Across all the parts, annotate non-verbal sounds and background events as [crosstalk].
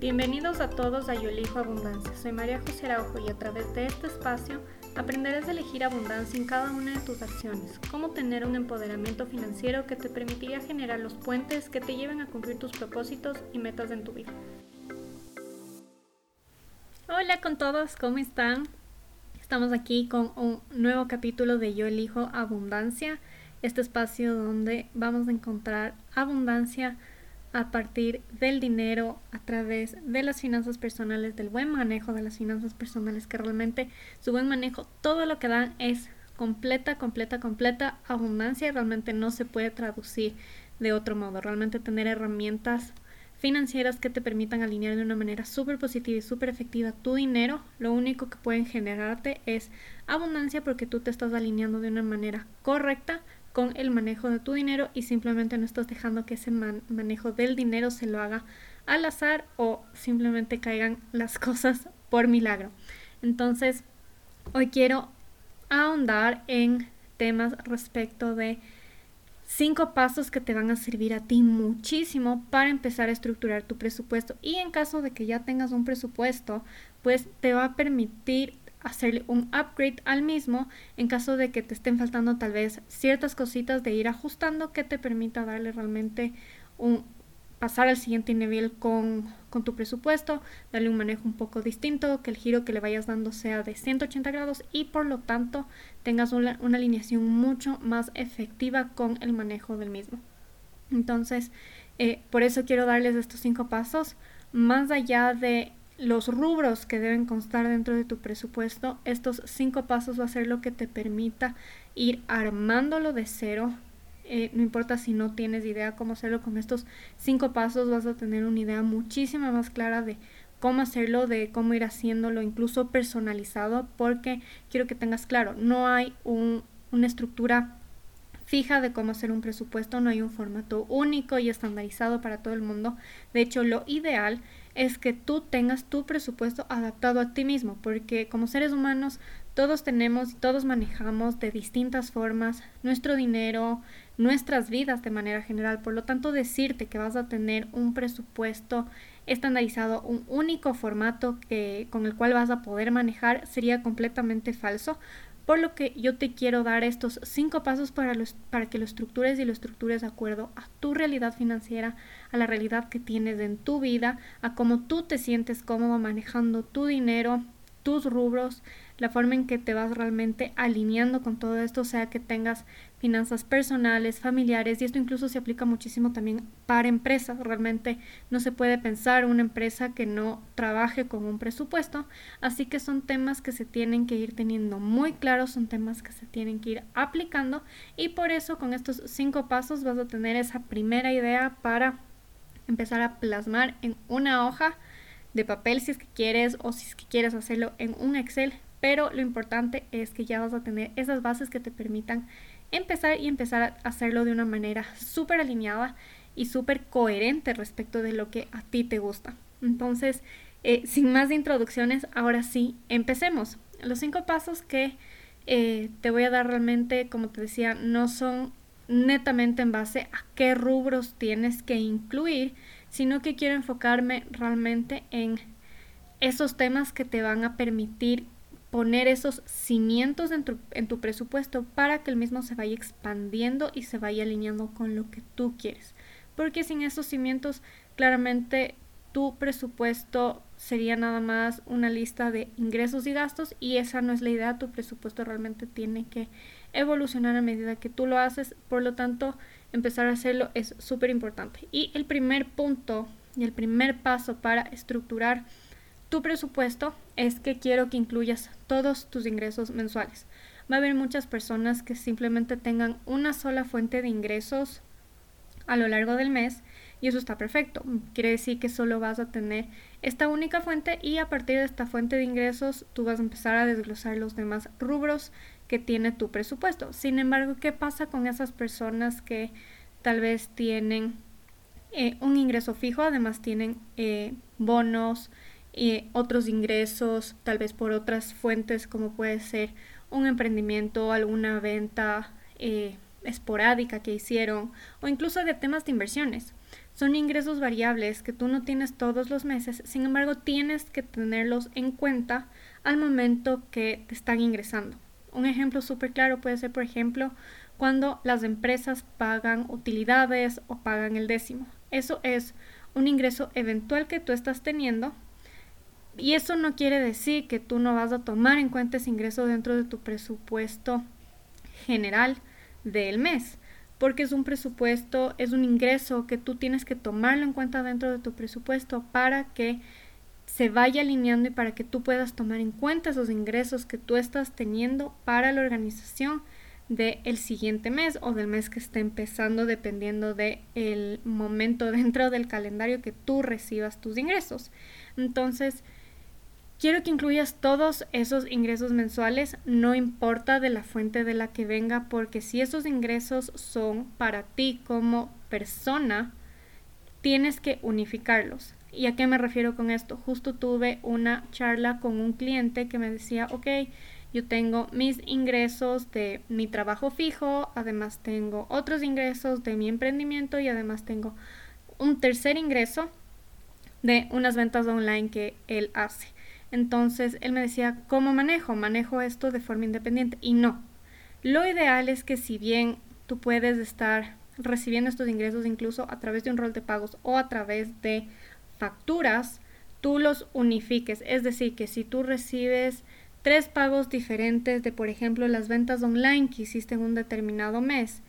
Bienvenidos a todos a Yo Elijo Abundancia. Soy María José Araujo y a través de este espacio aprenderás a elegir abundancia en cada una de tus acciones, cómo tener un empoderamiento financiero que te permitiría generar los puentes que te lleven a cumplir tus propósitos y metas en tu vida. Hola con todos, ¿cómo están? Estamos aquí con un nuevo capítulo de Yo Elijo Abundancia, este espacio donde vamos a encontrar abundancia a partir del dinero, a través de las finanzas personales, del buen manejo de las finanzas personales, que realmente su buen manejo, todo lo que dan es completa, completa, completa abundancia, realmente no se puede traducir de otro modo, realmente tener herramientas financieras que te permitan alinear de una manera súper positiva y súper efectiva tu dinero, lo único que pueden generarte es abundancia porque tú te estás alineando de una manera correcta con el manejo de tu dinero y simplemente no estás dejando que ese manejo del dinero se lo haga al azar o simplemente caigan las [laughs] cosas por milagro. Entonces, hoy quiero ahondar en temas respecto de cinco pasos que te van a servir a ti muchísimo para empezar a estructurar tu presupuesto y en caso de que ya tengas un presupuesto pues te va a permitir hacerle un upgrade al mismo en caso de que te estén faltando tal vez ciertas cositas de ir ajustando que te permita darle realmente un pasar al siguiente nivel con, con, tu presupuesto, darle un manejo un poco distinto, que el giro que le vayas dando sea de 180 grados y por lo tanto tengas una, una alineación mucho más efectiva con el manejo del mismo. Entonces, eh, por eso quiero darles estos cinco pasos, más allá de los rubros que deben constar dentro de tu presupuesto, estos cinco pasos va a ser lo que te permita ir armándolo de cero. Eh, no importa si no tienes idea cómo hacerlo, con estos cinco pasos vas a tener una idea muchísima más clara de cómo hacerlo, de cómo ir haciéndolo, incluso personalizado, porque quiero que tengas claro, no hay una estructura fija de cómo hacer un presupuesto, no hay un formato único y estandarizado para todo el mundo. De hecho, lo ideal es que tú tengas tu presupuesto adaptado a ti mismo, porque como seres humanos todos tenemos y todos manejamos de distintas formas nuestro dinero, nuestras vidas de manera general. Por lo tanto, decirte que vas a tener un presupuesto estandarizado, un único formato que, con el cual vas a poder manejar sería completamente falso, por lo que yo te quiero dar estos cinco pasos para, los, para que lo estructures y lo estructures de acuerdo a tu realidad financiera, a la realidad que tienes en tu vida, a cómo tú te sientes cómodo manejando tu dinero, tus rubros, la forma en que te vas realmente alineando con todo esto, sea que tengas finanzas personales, familiares, y esto incluso se aplica muchísimo también para empresas. Realmente no se puede pensar una empresa que no trabaje con un presupuesto, así que son temas que se tienen que ir teniendo muy claros, son temas que se tienen que ir aplicando y por eso con estos cinco pasos vas a tener esa primera idea para empezar a plasmar en una hoja de papel si es que quieres o si es que quieres hacerlo en un Excel, pero lo importante es que ya vas a tener esas bases que te permitan empezar y empezar a hacerlo de una manera súper alineada y súper coherente respecto de lo que a ti te gusta. Entonces, eh, sin más introducciones, ahora sí, empecemos. Los cinco pasos que eh, te voy a dar realmente, como te decía, no son netamente en base a qué rubros tienes que incluir, sino que quiero enfocarme realmente en esos temas que te van a permitir poner esos cimientos en tu, presupuesto para que el mismo se vaya expandiendo y se vaya alineando con lo que tú quieres. Porque sin esos cimientos, claramente tu presupuesto sería nada más una lista de ingresos y gastos y esa no es la idea. Tu presupuesto realmente tiene que evolucionar a medida que tú lo haces. Por lo tanto, empezar a hacerlo es súper importante. Y el primer punto y el primer paso para estructurar tu presupuesto es que quiero que incluyas todos tus ingresos mensuales. Va a haber muchas personas que simplemente tengan una sola fuente de ingresos a lo largo del mes y eso está perfecto. Quiere decir que solo vas a tener esta única fuente y a partir de esta fuente de ingresos tú vas a empezar a desglosar los demás rubros que tiene tu presupuesto. Sin embargo, ¿qué pasa con esas personas que tal vez tienen eh, un ingreso fijo, además tienen eh, bonos, y otros ingresos, tal vez por otras fuentes como puede ser un emprendimiento, alguna venta eh, esporádica que hicieron o incluso de temas de inversiones. son ingresos variables que tú no tienes todos los meses, sin embargo tienes que tenerlos en cuenta al momento que te están ingresando. Un ejemplo súper claro puede ser, por ejemplo, cuando las empresas pagan utilidades o pagan el décimo. Eso es un ingreso eventual que tú estás teniendo y eso no quiere decir que tú no vas a tomar en cuenta ese ingreso dentro de tu presupuesto general del mes, porque es un presupuesto, es un ingreso que tú tienes que tomarlo en cuenta dentro de tu presupuesto para que se vaya alineando y para que tú puedas tomar en cuenta esos ingresos que tú estás teniendo para la organización del siguiente mes o del mes que esté empezando dependiendo del el momento [laughs] dentro del calendario que tú recibas tus ingresos. Entonces, quiero que incluyas todos esos ingresos mensuales, no importa de la fuente de la que venga, porque si esos ingresos son para ti como persona, tienes que unificarlos. ¿Y a qué me refiero con esto? Justo tuve una charla con un cliente que me decía, ok, yo tengo mis ingresos de mi trabajo fijo, además tengo otros ingresos de mi emprendimiento y además tengo un tercer ingreso de unas ventas online que él hace. Entonces él me decía, ¿cómo manejo? Manejo esto de forma independiente. Y no. Lo ideal es que si bien tú puedes estar recibiendo estos ingresos incluso a través de un rol de pagos o a través de facturas, tú los unifiques. Es decir, que si tú recibes tres pagos diferentes de, por ejemplo, las ventas online que hiciste en un determinado mes,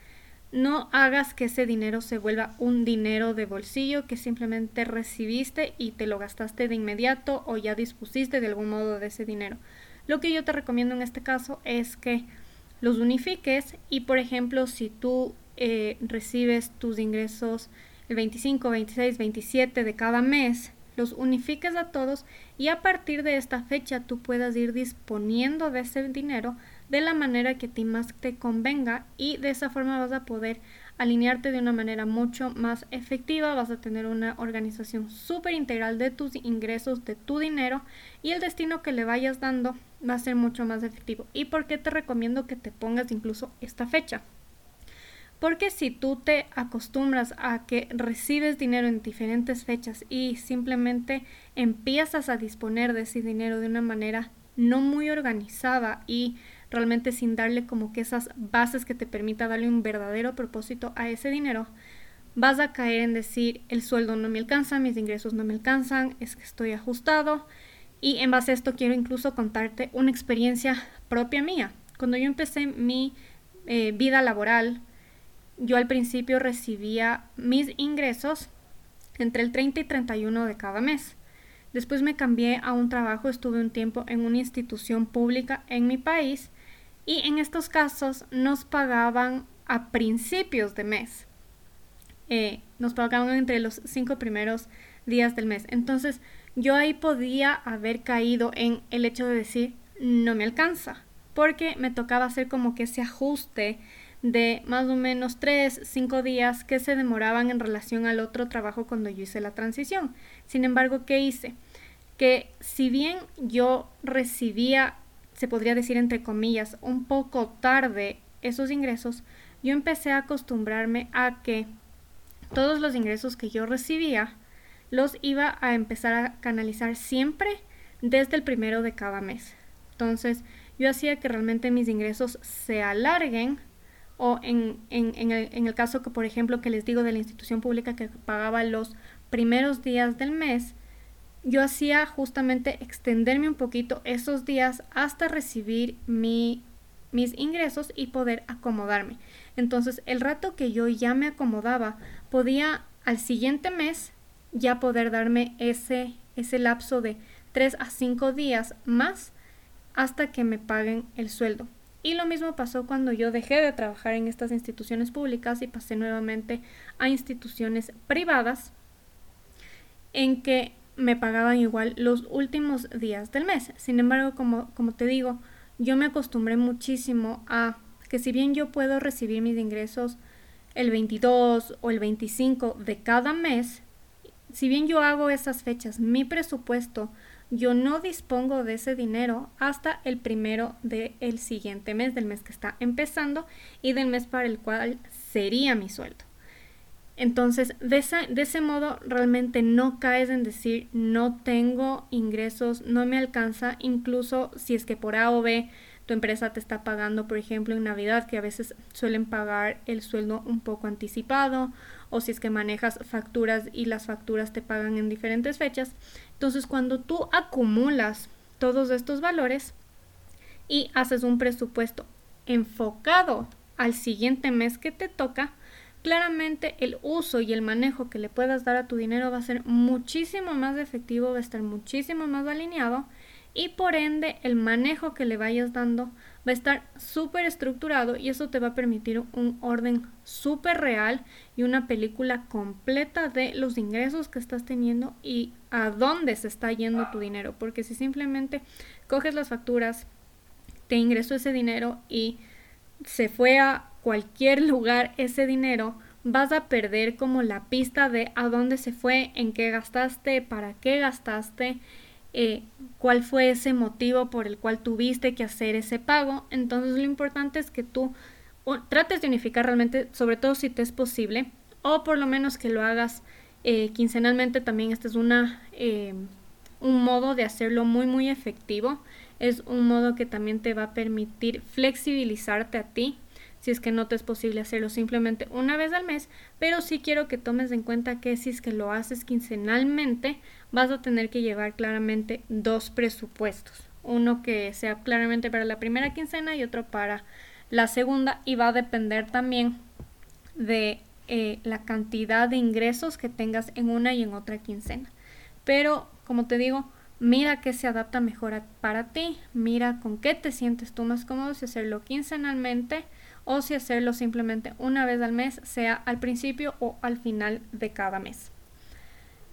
no hagas que ese dinero se vuelva un dinero de bolsillo que simplemente recibiste y te lo gastaste de inmediato o ya dispusiste de algún modo de ese dinero. Lo que yo te recomiendo en este caso es que los unifiques y por ejemplo si tú eh, recibes tus ingresos el 25, 26, 27 de cada mes, los unifiques a todos y a partir de esta fecha tú puedas ir disponiendo de ese dinero de la manera que a ti más te convenga y de esa forma vas a poder alinearte de una manera mucho más efectiva, vas a tener una organización súper integral de tus ingresos, de tu dinero y el destino que le vayas dando va a ser mucho más efectivo. ¿Y por qué te recomiendo que te pongas incluso esta fecha? Porque si tú te acostumbras a que recibes dinero en diferentes fechas y simplemente empiezas a disponer de ese dinero de una manera no muy organizada y realmente sin darle como que esas bases que te permita darle un verdadero propósito a ese dinero, vas a caer en decir el sueldo no me alcanza, mis ingresos no me alcanzan, es que estoy ajustado y en base a esto quiero incluso contarte una experiencia propia mía. Cuando yo empecé mi eh, vida laboral, yo al principio recibía mis ingresos entre el 30 y 31 de cada mes. Después me cambié a un trabajo, estuve un tiempo en una institución pública en mi país y en estos casos nos pagaban a principios de mes. Eh, nos pagaban entre los cinco primeros días del mes. Entonces yo ahí podía haber caído en el hecho de decir no me alcanza porque me tocaba hacer como que ese ajuste de más o menos 3, 5 días que se demoraban en relación al otro trabajo cuando yo hice la transición. Sin embargo, ¿qué hice? Que si bien yo recibía, se podría decir entre comillas, un poco tarde esos ingresos, yo empecé a acostumbrarme a que todos los ingresos que yo recibía los iba a empezar a canalizar siempre desde el primero de cada mes. Entonces, yo hacía que realmente mis ingresos se alarguen o en, en, el, en el caso que, por ejemplo, que les digo de la institución pública que pagaba los primeros días del mes, yo hacía justamente extenderme un poquito esos días hasta recibir mi, mis ingresos y poder acomodarme. Entonces, el rato que yo ya me acomodaba, podía al siguiente mes ya poder darme ese, ese lapso de 3 a 5 días más hasta que me paguen el sueldo. Y lo mismo pasó cuando yo dejé de trabajar en estas instituciones públicas y pasé nuevamente a instituciones privadas en que me pagaban igual los últimos días del mes. Sin embargo, como, como te digo, yo me acostumbré muchísimo a que si bien yo puedo recibir mis ingresos el 22 o el 25 de cada mes, si bien yo hago esas fechas, mi presupuesto yo no dispongo de ese dinero hasta el primero del siguiente mes, del mes que está empezando y del mes para el cual sería mi sueldo. Entonces, de, de ese modo realmente no caes en decir no tengo ingresos, no me alcanza, incluso si es que por A o B tu empresa te está pagando, por ejemplo, en Navidad, que a veces suelen pagar el sueldo un poco anticipado, o si es que manejas facturas y las facturas te pagan en diferentes fechas. Entonces, cuando tú acumulas todos estos valores y haces un presupuesto enfocado al siguiente mes que te toca, claramente el uso y el manejo que le puedas dar a tu dinero va a ser muchísimo más efectivo, va a estar muchísimo más alineado y por ende el manejo que le vayas dando va a estar súper estructurado y eso te va a permitir un orden súper real y una película completa de los ingresos que estás teniendo y a dónde se está yendo tu dinero. Porque si simplemente coges las facturas, te ingresó ese dinero y se fue a cualquier lugar ese dinero, vas a perder como la pista de a dónde se fue, en qué gastaste, para qué gastaste eh, cuál fue ese motivo por el cual tuviste que hacer ese pago. Entonces lo importante es que tú trates de unificar realmente, sobre todo si te es posible, o por lo menos que lo hagas eh, quincenalmente también. Este es una, eh, un modo de hacerlo muy muy efectivo. Es un modo que también te va a permitir flexibilizarte a ti si es que no te es posible hacerlo simplemente una vez al mes, pero sí quiero que tomes en cuenta que si es que lo haces quincenalmente, vas a tener que llevar claramente dos presupuestos. Uno que sea claramente para la primera quincena y otro para la segunda y va a depender también de eh, la cantidad de ingresos que tengas en una y en otra quincena. Pero, como te digo, mira qué se adapta mejor para ti, mira con qué te sientes tú más cómodo, si hacerlo quincenalmente o si hacerlo simplemente una vez al mes, sea al principio o al final de cada mes.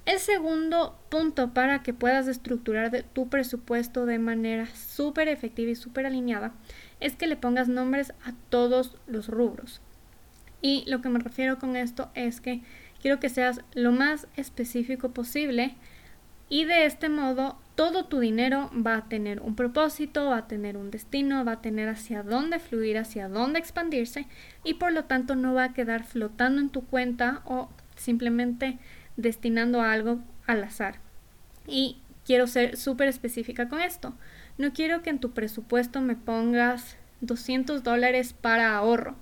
El segundo punto para que puedas estructurar tu presupuesto de manera súper efectiva y súper alineada es que le pongas nombres a todos los rubros. Y lo que me refiero con esto es que quiero que seas lo más específico posible y de este modo todo tu dinero va a tener un propósito, va a tener un destino, va a tener hacia dónde fluir, hacia dónde expandirse y por lo tanto no va a quedar flotando en tu cuenta o simplemente destinando algo al azar. Y quiero ser súper específica con esto. No quiero que en tu presupuesto me pongas 200 dólares para ahorro.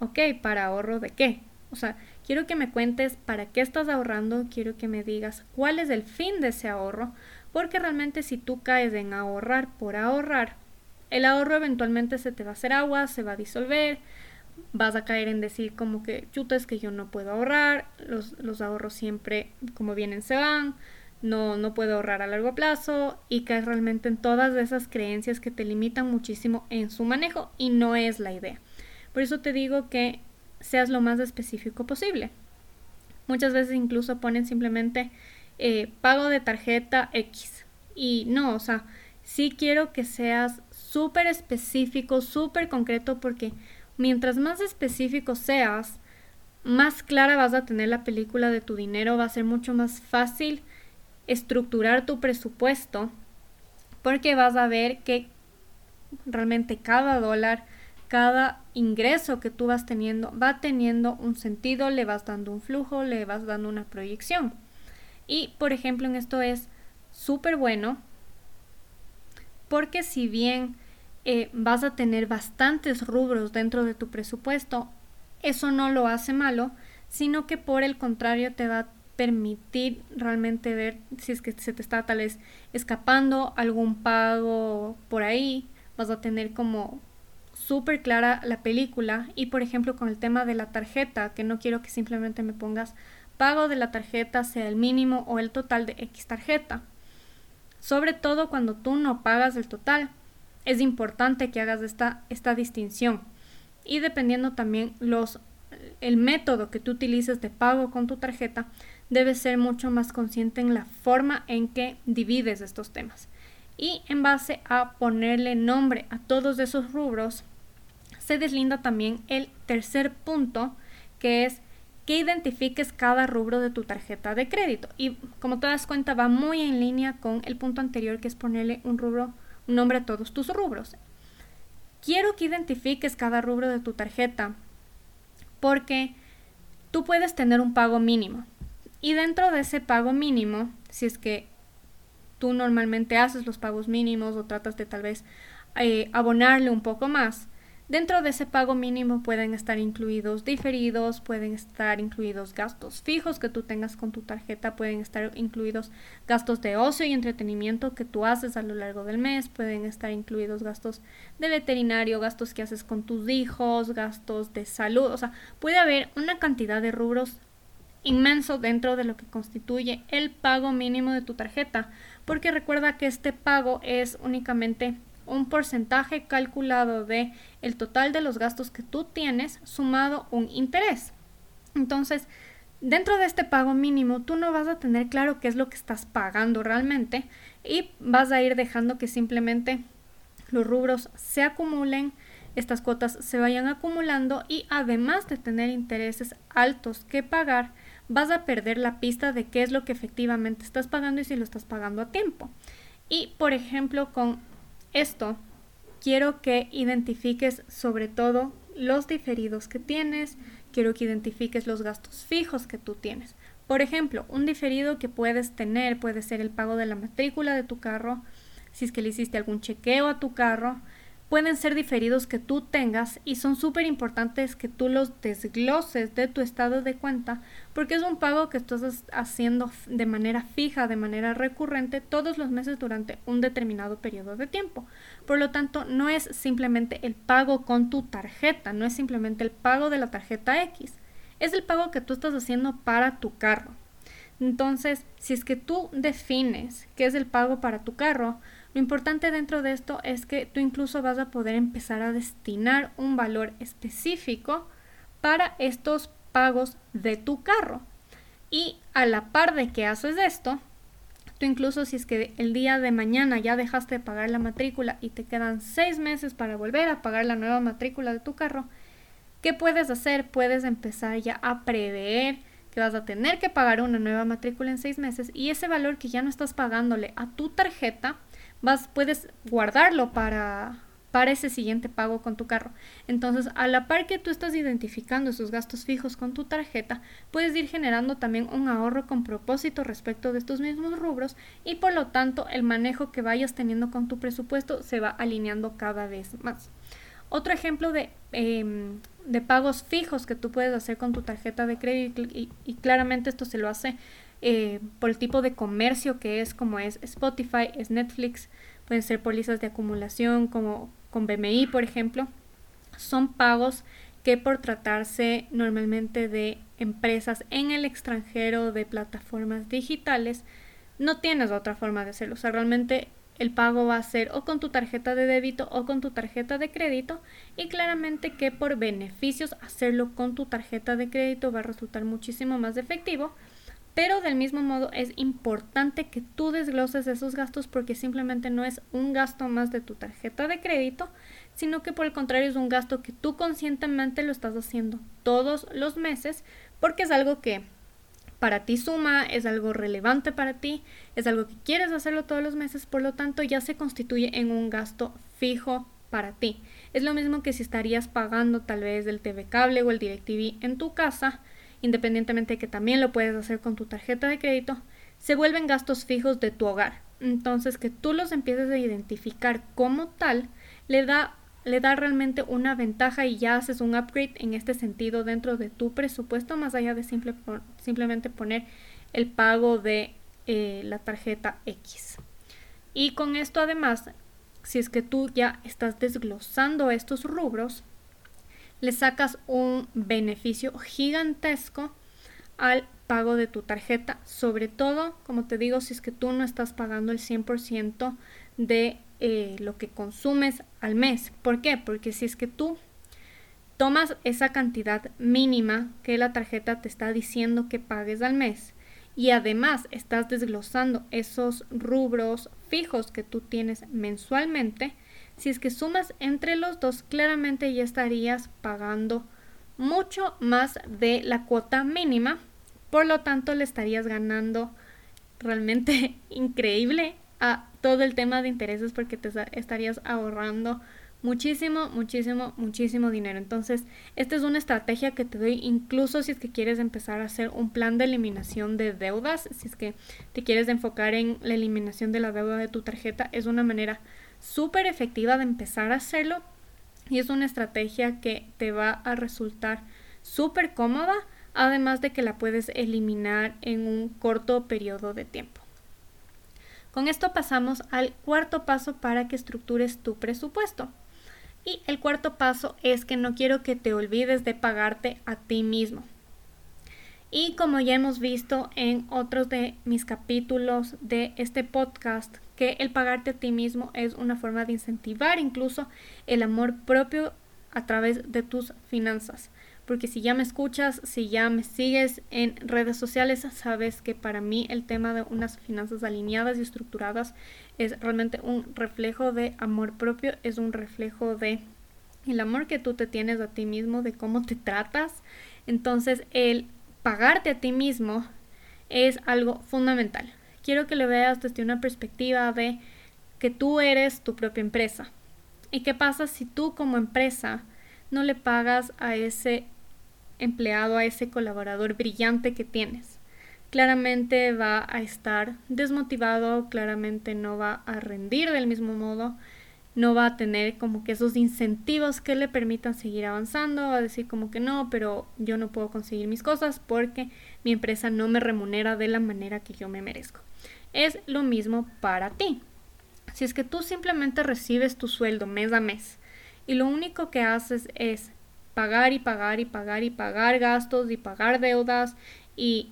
Ok, ¿para ahorro de qué? O sea, quiero que me cuentes para qué estás ahorrando, quiero que me digas cuál es el fin de ese ahorro, porque realmente si tú caes en ahorrar por ahorrar, el ahorro eventualmente se te va a hacer agua, se va a disolver, vas a caer en decir como que chuta es que yo no puedo ahorrar, los, los ahorros siempre como vienen se van, no, no puedo ahorrar a largo plazo y caes realmente en todas esas creencias que te limitan muchísimo en su manejo y no es la idea. Por eso te digo que seas lo más específico posible. Muchas veces incluso ponen simplemente eh, pago de tarjeta X. Y no, o sea, sí quiero que seas súper específico, súper concreto, porque mientras más específico seas, más clara vas a tener la película de tu dinero, va a ser mucho más fácil estructurar tu presupuesto, porque vas a ver que realmente cada dólar, cada ingreso que tú vas teniendo va teniendo un sentido, le vas dando un flujo, le vas dando una proyección. Y, por ejemplo, en esto es súper bueno porque si bien eh, vas a tener bastantes rubros dentro de tu presupuesto, eso no lo hace malo, sino que por el contrario te va a permitir realmente ver si es que se te está tal vez escapando algún pago por ahí, vas a tener como súper clara la película. Y por ejemplo con el tema de la tarjeta, que no quiero que simplemente me pongas pago de la tarjeta sea el mínimo o el total de X tarjeta. Sobre todo cuando tú no pagas el total, es importante que hagas esta, esta distinción. Y dependiendo también los, el método que tú utilices de pago con tu tarjeta, debes ser mucho más consciente en la forma en que divides estos temas. Y en base a ponerle nombre a todos esos rubros, se deslinda también el tercer punto, que es que identifiques cada rubro de tu tarjeta de crédito. Y como te das cuenta, va muy en línea con el punto anterior, que es ponerle un rubro, un nombre a todos tus rubros. Quiero que identifiques cada rubro de tu tarjeta, porque tú puedes tener un pago mínimo. Y dentro de ese pago mínimo, si es que tú normalmente haces los pagos mínimos o tratas de tal vez eh, abonarle un poco más, Dentro de ese pago mínimo pueden estar incluidos diferidos, pueden estar incluidos gastos fijos que tú tengas con tu tarjeta, pueden estar incluidos gastos de ocio y entretenimiento que tú haces a lo largo del mes, pueden estar incluidos gastos de veterinario, gastos que haces con tus hijos, gastos de salud, o sea, puede haber una cantidad de rubros inmenso dentro de lo que constituye el pago mínimo de tu tarjeta, porque recuerda que este pago es únicamente un porcentaje calculado de el total de los gastos que tú tienes sumado un interés. Entonces, dentro de este pago mínimo, tú no vas a tener claro qué es lo que estás pagando realmente y vas a ir dejando que simplemente los rubros se acumulen, estas cuotas se vayan acumulando y además de tener intereses altos que pagar, vas a perder la pista de qué es lo que efectivamente estás pagando y si lo estás pagando a tiempo. Y por ejemplo, con esto, quiero que identifiques sobre todo los diferidos que tienes, quiero que identifiques los gastos fijos que tú tienes. Por ejemplo, un diferido que puedes tener puede ser el pago de la matrícula de tu carro, si es que le hiciste algún chequeo a tu carro, pueden ser diferidos que tú tengas y son súper importantes que tú los desgloses de tu estado de cuenta porque es un pago que estás haciendo de manera fija, de manera recurrente todos los meses durante un determinado periodo de tiempo. Por lo tanto, no es simplemente el pago con tu tarjeta, no es simplemente el pago de la tarjeta X, es el pago que tú estás haciendo para tu carro. Entonces, si es que tú defines qué es el pago para tu carro, lo importante dentro de esto es que tú incluso vas a poder empezar a destinar un valor específico para estos pagos de tu carro. Y a la par de que haces esto, tú incluso si es que el día de mañana ya dejaste de pagar la matrícula y te quedan seis meses para volver a pagar la nueva matrícula de tu carro, ¿qué puedes hacer? Puedes empezar ya a prever que vas a tener que pagar una nueva matrícula en seis meses y ese valor que ya no estás pagándole a tu tarjeta, vas, puedes guardarlo para, para ese siguiente pago con tu carro. Entonces, a la par que tú estás identificando esos gastos fijos con tu tarjeta, puedes ir generando también un ahorro con propósito respecto de estos mismos rubros y por lo tanto el manejo que vayas teniendo con tu presupuesto se va alineando cada vez más. Otro ejemplo de, em, de pagos fijos que tú puedes hacer con tu tarjeta de crédito y, y claramente esto se lo hace eh, por el tipo de comercio que es, como es Spotify, es Netflix, pueden ser pólizas de acumulación como con BMI, por ejemplo. Son pagos que por tratarse normalmente de empresas en el extranjero, de plataformas digitales, no tienes otra forma de hacerlo. O sea, realmente el pago va a ser o con tu tarjeta de débito o con tu tarjeta de crédito y claramente que por beneficios hacerlo con tu tarjeta de crédito va a resultar muchísimo más efectivo pero del mismo modo es importante que tú desgloses esos gastos porque simplemente no es un gasto más de tu tarjeta de crédito, sino que por el contrario es un gasto que tú conscientemente lo estás haciendo todos los meses porque es algo que para ti suma, es algo relevante para ti, es algo que quieres hacerlo todos los meses, por lo tanto ya se constituye en un gasto fijo para ti. Es lo mismo que si estarías pagando tal vez el TV cable o el DirecTV en tu casa, independientemente de que también lo puedes hacer con tu tarjeta de crédito, se vuelven gastos fijos de tu hogar. Entonces, que tú los empieces a identificar como tal, le da, le da realmente una ventaja y ya haces un upgrade en este sentido dentro de tu presupuesto, más allá de simple, simplemente poner el pago de eh, la tarjeta X. Y con esto además, si es que tú ya estás desglosando estos rubros, le sacas un beneficio gigantesco al pago de tu tarjeta, sobre todo, como te digo, si es que tú no estás pagando el 100% de eh, lo que consumes al mes. ¿Por qué? Porque si es que tú tomas esa cantidad mínima que la tarjeta te está diciendo que pagues al mes y además estás desglosando esos rubros fijos que tú tienes mensualmente, si es que sumas entre los dos, claramente ya estarías pagando mucho más de la cuota mínima. Por lo tanto, le estarías ganando realmente [laughs] increíble a todo el tema de intereses porque te estarías ahorrando muchísimo, muchísimo, muchísimo dinero. Entonces, esta es una estrategia que te doy incluso si es que quieres empezar a hacer un plan de eliminación de deudas, si es que te quieres enfocar en la eliminación de la deuda de tu tarjeta, es una manera súper efectiva de empezar a hacerlo y es una estrategia que te va a resultar súper cómoda, además de que la puedes eliminar en un corto periodo de tiempo. Con esto pasamos al cuarto paso para que estructures tu presupuesto. Y el cuarto paso es que no quiero que te olvides de pagarte a ti mismo. Y como ya hemos visto en otros de mis capítulos de este podcast, que el pagarte a ti mismo es una forma de incentivar incluso el amor propio a través de tus finanzas. Porque si ya me escuchas, si ya me sigues en redes sociales, sabes que para mí el tema de unas finanzas alineadas y estructuradas es realmente un reflejo de amor propio, es un reflejo de el amor que tú te tienes a ti mismo, de cómo te tratas. Entonces, el pagarte a ti mismo es algo fundamental. Quiero que le veas desde una perspectiva de que tú eres tu propia empresa. ¿Y qué pasa si tú como empresa no le pagas a ese empleado, a ese colaborador brillante que tienes? Claramente va a estar desmotivado, claramente no va a rendir del mismo modo, no va a tener como que esos incentivos que le permitan seguir avanzando, va a decir como que no, pero yo no puedo conseguir mis cosas porque mi empresa no me remunera de la manera que yo me merezco. Es lo mismo para ti. Si es que tú simplemente recibes tu sueldo mes a mes y lo único que haces es pagar y pagar y pagar y pagar gastos y pagar deudas y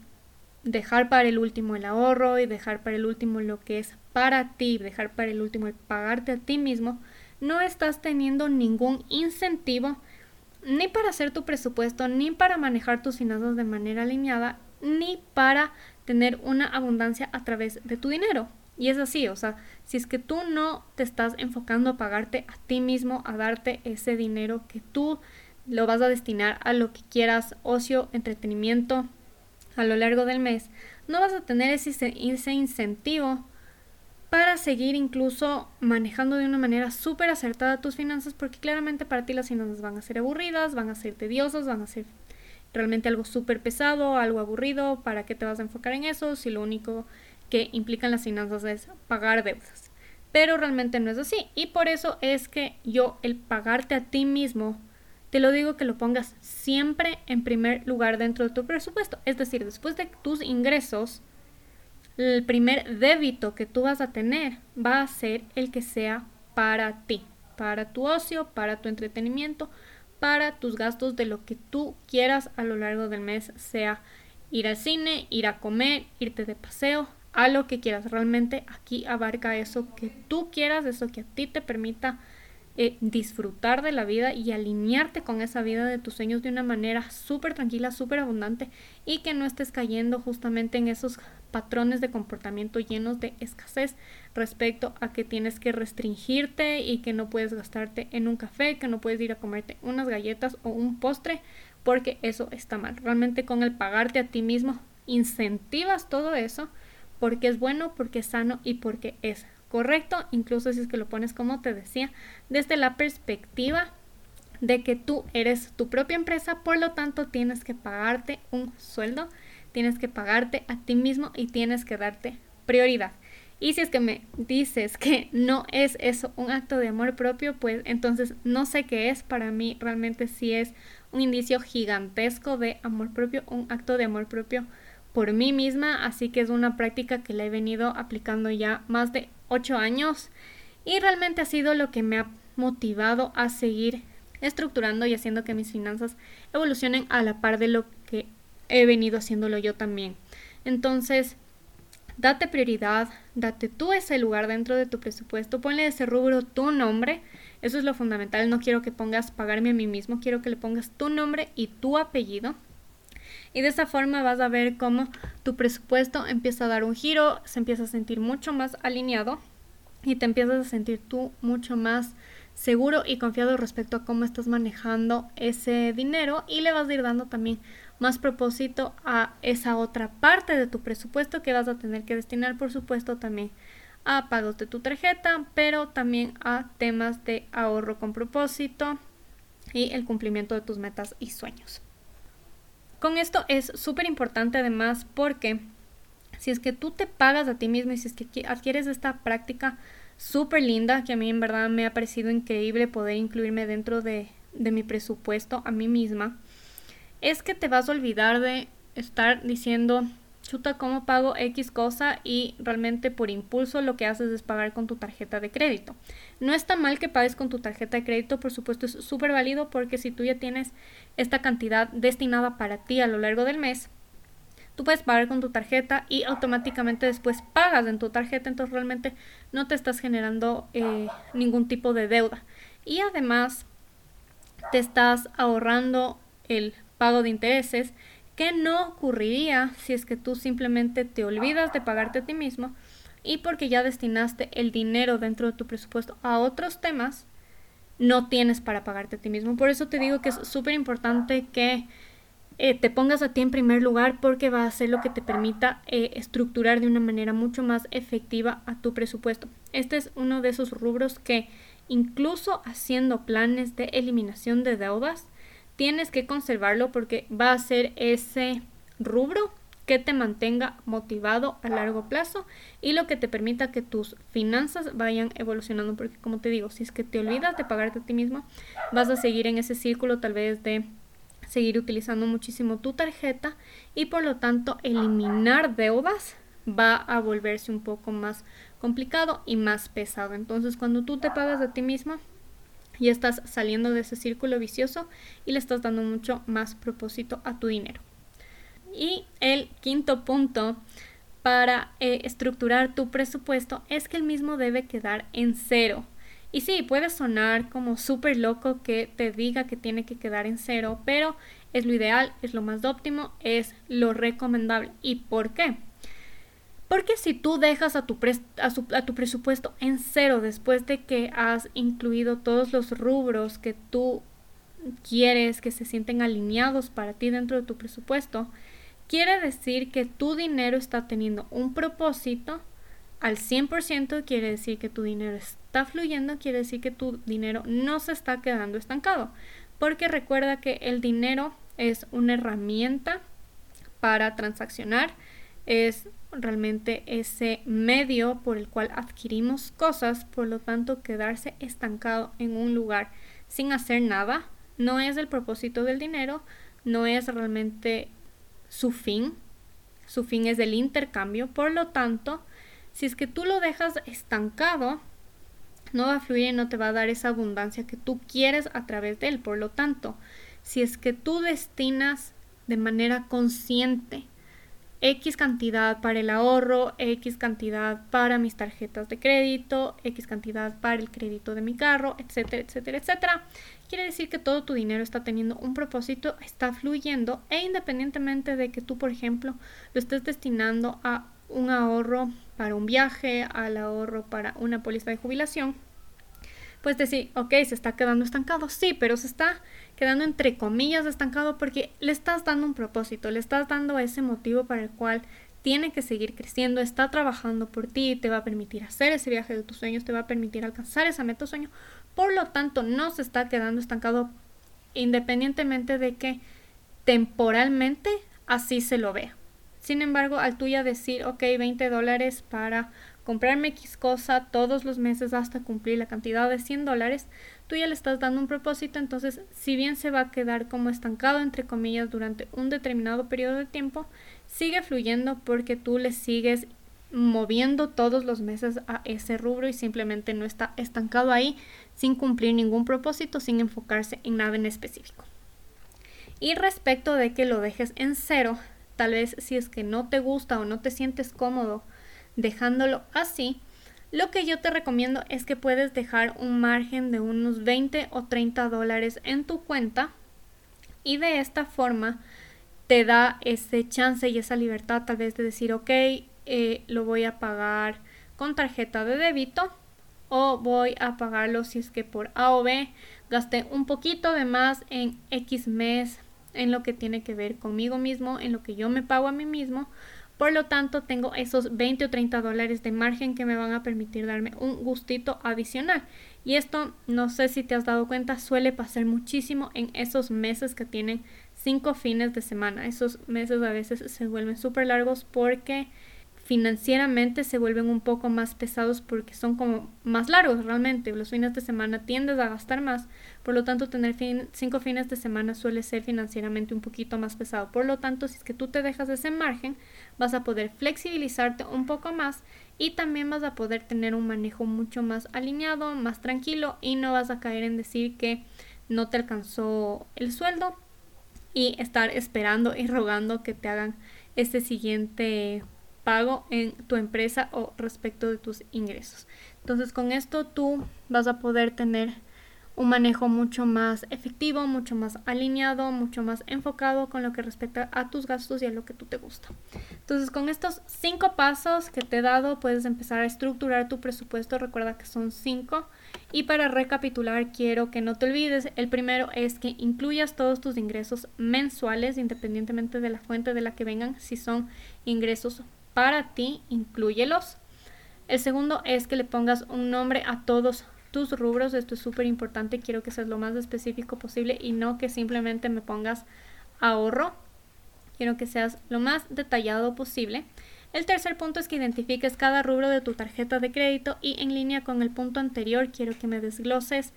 dejar para el último el ahorro y dejar para el último lo que es para ti, dejar para el último el pagarte a ti mismo, no estás teniendo ningún incentivo ni para hacer tu presupuesto, ni para manejar tus finanzas de manera alineada, ni para tener una abundancia a través de tu dinero. Y es así, o sea, si es que tú no te estás enfocando a pagarte a ti mismo, a darte ese dinero que tú lo vas a destinar a lo que quieras, ocio, entretenimiento, a lo largo del mes, no vas a tener ese, incentivo para seguir incluso manejando de una manera súper acertada tus finanzas, porque claramente para ti las finanzas van a ser aburridas, van a ser tediosas, van a ser realmente algo súper pesado, algo aburrido, ¿para qué te vas a enfocar en eso si lo único que implican las finanzas es pagar deudas? Pero realmente no es así y por eso es que yo el pagarte a ti mismo te lo digo que lo pongas siempre en primer lugar dentro de tu presupuesto. Es decir, después de tus ingresos, el primer débito que tú vas a tener va a ser el que sea para ti, para tu ocio, para tu entretenimiento, para tus gastos de lo que tú quieras a lo largo del mes, sea ir al cine, ir a comer, irte de paseo, a lo que quieras. Realmente aquí abarca eso que tú quieras, eso que a ti te permita eh, disfrutar de la vida y alinearte con esa vida de tus sueños de una manera súper tranquila, súper abundante y que no estés cayendo justamente en esos patrones de comportamiento llenos de escasez respecto a que tienes que restringirte y que no puedes gastarte en un café, que no puedes ir a comerte unas galletas o un postre porque eso está mal. Realmente con el pagarte a ti mismo incentivas todo eso porque es bueno, porque es sano y porque es correcto, incluso si es que lo pones como te decía, desde la perspectiva de que tú eres tu propia empresa, por lo tanto tienes que pagarte un sueldo, tienes que pagarte a ti mismo y tienes que darte prioridad. Y si es que me dices que no es eso un acto de amor propio, pues entonces no sé qué es. Para mí realmente sí es un indicio gigantesco de amor propio, un acto de amor propio por mí misma. Así que es una práctica que la he venido aplicando ya más de ocho años y realmente ha sido lo que me ha motivado a seguir estructurando y haciendo que mis finanzas evolucionen a la par de lo que he venido haciéndolo yo también. Entonces, date prioridad, date tú ese lugar dentro de tu presupuesto, ponle ese rubro tu nombre, eso es lo fundamental, no quiero que pongas pagarme a mí mismo, quiero que le pongas tu nombre y tu apellido. Y de esa forma vas a ver cómo tu presupuesto empieza a dar un giro, se empieza a sentir mucho más alineado y te empiezas a sentir tú mucho más seguro y confiado respecto a cómo estás manejando ese dinero y le vas a ir dando también más propósito a esa otra parte de tu presupuesto que vas a tener que destinar por supuesto también a pagos de tu tarjeta, pero también a temas de ahorro con propósito y el cumplimiento de tus metas y sueños. Con esto es súper importante además porque si es que tú te pagas a ti mismo y si es que adquieres esta práctica súper linda, que a mí en verdad me ha parecido increíble poder incluirme dentro de, de mi presupuesto a mí misma, es que te vas a olvidar de estar diciendo, chuta, ¿cómo pago X cosa? Y realmente por impulso lo que haces es pagar con tu tarjeta de crédito. No está mal que pagues con tu tarjeta de crédito, por supuesto es súper válido porque si tú ya tienes esta cantidad destinada para ti a lo largo del mes, tú puedes pagar con tu tarjeta y automáticamente después pagas en tu tarjeta, entonces realmente no te estás generando eh, ningún tipo de deuda. Y además te estás ahorrando el pago de intereses que no ocurriría si es que tú simplemente te olvidas de pagarte a ti mismo y porque ya destinaste el dinero dentro de tu presupuesto a otros temas, no tienes para pagarte a ti mismo. Por eso te digo que es súper importante que eh, te pongas a ti en primer lugar porque va a ser lo que te permita eh, estructurar de una manera mucho más efectiva a tu presupuesto. Este es uno de esos rubros que incluso haciendo planes de eliminación de deudas, tienes que conservarlo porque va a ser ese rubro que te mantenga motivado a largo plazo y lo que te permita que tus finanzas vayan evolucionando porque como te digo, si es que te olvidas de pagarte a ti mismo, vas a seguir en ese círculo tal vez de seguir utilizando muchísimo tu tarjeta y por lo tanto eliminar deudas va a volverse un poco más complicado y más pesado. Entonces cuando tú te pagas a ti mismo, y estás saliendo de ese círculo vicioso y le estás dando mucho más propósito a tu dinero. Y el quinto punto para eh, estructurar tu presupuesto es que el mismo debe quedar en cero. Y sí, puede sonar como súper loco que te diga que tiene que quedar en cero, pero es lo ideal, es lo más óptimo, es lo recomendable. ¿Y por qué? Porque si tú dejas a tu, a, tu, presupuesto en cero después de que has incluido todos los rubros que tú quieres que se sienten alineados para ti dentro de tu presupuesto, quiere decir que tu dinero está teniendo un propósito al 100%, quiere decir que tu dinero está fluyendo, quiere decir que tu dinero no se está quedando estancado. Porque recuerda que el dinero es una herramienta para transaccionar, es realmente ese medio por el cual adquirimos cosas, por lo tanto quedarse estancado en un lugar sin hacer nada no es el propósito del dinero, no es realmente su fin, su fin es el intercambio, por lo tanto, si es que tú lo dejas estancado, no va a fluir y no te va a dar esa abundancia que tú quieres a través de él, por lo tanto, si es que tú destinas de manera consciente X cantidad para el ahorro, X cantidad para mis tarjetas de crédito, X cantidad para el crédito de mi carro, etcétera, etcétera, etcétera. Quiere decir que todo tu dinero está teniendo un propósito, está fluyendo e independientemente de que tú, por ejemplo, lo estés destinando a un ahorro para un viaje, al ahorro para una póliza de jubilación, pues decir, ok, se está quedando estancado, sí, pero se está quedando entre comillas estancado porque le estás dando un propósito, le estás dando ese motivo para el cual tiene que seguir creciendo, está trabajando por ti, te va a permitir hacer ese viaje de tus sueños, te va a permitir alcanzar esa meta sueño, por lo tanto no se está quedando estancado independientemente de que temporalmente así se lo vea. Sin embargo, al tuya decir, ok, 20 dólares para comprarme X cosa todos los meses hasta cumplir la cantidad de 100 dólares, tú ya le estás dando un propósito, entonces si bien se va a quedar como estancado entre comillas durante un determinado periodo de tiempo, sigue fluyendo porque tú le sigues moviendo todos los meses a ese rubro y simplemente no está estancado ahí sin cumplir ningún propósito, sin enfocarse en nada en específico. Y respecto de que lo dejes en cero, tal vez si es que no te gusta o no te sientes cómodo dejándolo así, lo que yo te recomiendo es que puedes dejar un margen de unos 20 o 30 dólares en tu cuenta y de esta forma te da ese chance y esa libertad tal vez de decir, ok, eh, lo voy a pagar con tarjeta de débito o voy a pagarlo si es que por A o B. Gasté un poquito de más en X mes en lo que tiene que ver conmigo mismo, en lo que yo me pago a mí mismo Por lo tanto, tengo esos 20 o 30 dólares de margen que me van a permitir darme un gustito adicional. Y esto, no sé si te has dado cuenta, suele pasar muchísimo en esos meses que tienen cinco fines de semana. Esos meses a veces se vuelven súper largos porque financieramente se vuelven un poco más pesados porque son como más largos realmente. Los fines de semana tiendes a gastar más, por lo tanto tener cinco fines de semana suele ser financieramente un poquito más pesado. Por lo tanto, si es que tú te dejas ese margen, vas a poder flexibilizarte un poco más y también vas a poder tener un manejo mucho más alineado, más tranquilo y no vas a caer en decir que no te alcanzó el sueldo y estar esperando y rogando que te hagan este siguiente pago en tu empresa o respecto de tus ingresos. Entonces con esto tú vas a poder tener un manejo mucho más efectivo, mucho más alineado, mucho más enfocado con lo que respecta a tus gastos y a lo que tú te gusta. Entonces, con estos cinco pasos que te he dado, puedes empezar a estructurar tu presupuesto. Recuerda que son cinco. Y para recapitular, quiero que no te olvides, el primero es que incluyas todos tus ingresos mensuales, independientemente de la fuente de la que vengan. Si son ingresos para ti, incluyelos. El segundo es que le pongas un nombre a todos tus rubros. Esto es súper importante. Quiero que seas lo más específico posible y no que simplemente me pongas ahorro. Quiero que seas lo más detallado posible. El tercer punto es que identifiques cada rubro de tu tarjeta de crédito y en línea con el punto anterior quiero que me desgloses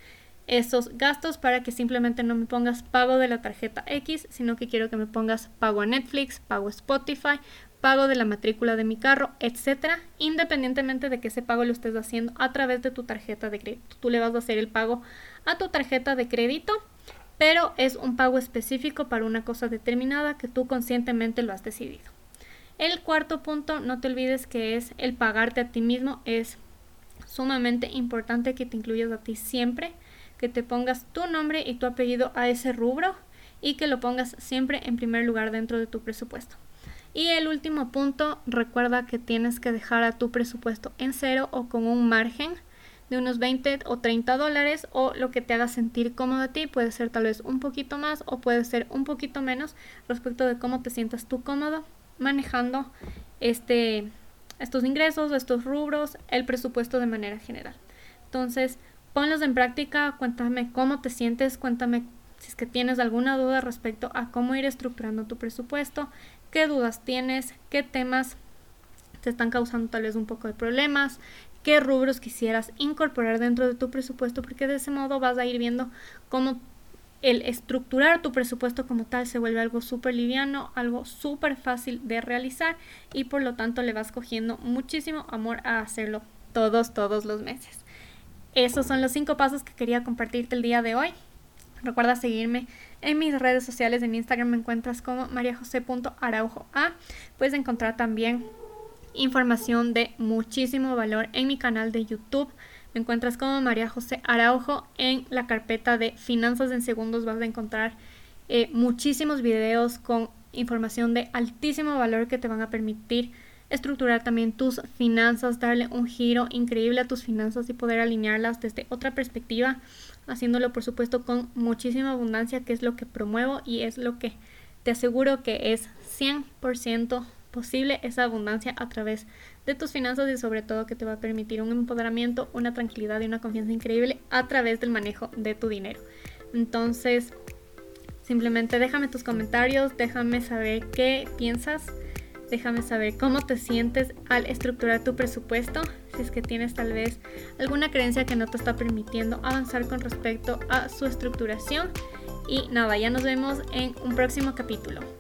esos gastos para que simplemente no me pongas pago de la tarjeta X, sino que quiero que me pongas pago a Netflix, pago a Spotify, pago de la matrícula de mi carro, etcétera, independientemente de que ese pago lo estés haciendo a través de tu tarjeta de crédito. Tú le vas a hacer el pago a tu tarjeta de crédito, pero es un pago específico para una cosa determinada que tú conscientemente lo has decidido. El cuarto punto, no te olvides que es el pagarte a ti mismo. Es sumamente importante que te incluyas a ti siempre, que te pongas tu nombre y tu apellido a ese rubro y que lo pongas siempre en primer lugar dentro de tu presupuesto. Y el último punto, recuerda que tienes que dejar a tu presupuesto en cero o con un margen de unos 20 o 30 dólares o lo que te haga sentir cómodo a ti. Puede ser tal vez un poquito más o puede ser un poquito menos respecto de cómo te sientas tú cómodo manejando este, estos ingresos, estos rubros, el presupuesto de manera general. Entonces, ponlos en práctica, cuéntame cómo te sientes, cuéntame si es que tienes alguna duda respecto a cómo ir estructurando tu presupuesto, qué dudas tienes, qué temas te están causando tal vez un poco de problemas, qué rubros quisieras incorporar dentro de tu presupuesto, porque de ese modo vas a ir viendo cómo el estructurar tu presupuesto como tal se vuelve algo súper liviano, algo súper fácil de realizar y por lo tanto le vas cogiendo muchísimo amor a hacerlo todos, todos los meses. Esos son los cinco pasos que quería compartirte el día de hoy. Recuerda seguirme en mis redes sociales. En Instagram me encuentras como mariajose.araujoa. Puedes encontrar también información de muchísimo valor en mi canal de YouTube. Me encuentras como María José Araujo. En la carpeta de Finanzas en Segundos vas a encontrar eh, muchísimos videos con información de altísimo valor que te van a permitir estructurar también tus finanzas, darle un giro increíble a tus finanzas y poder alinearlas desde otra perspectiva haciéndolo por supuesto con muchísima abundancia, que es lo que promuevo y es lo que te aseguro que es 100% posible esa abundancia a través de tus finanzas y sobre todo que te va a permitir un empoderamiento, una tranquilidad y una confianza increíble a través del manejo de tu dinero. Entonces, simplemente déjame tus comentarios, déjame saber qué piensas Déjame saber cómo te sientes al estructurar tu presupuesto, si es que tienes tal vez alguna creencia que no te está permitiendo avanzar con respecto a su estructuración. Y nada, ya nos vemos en un próximo capítulo.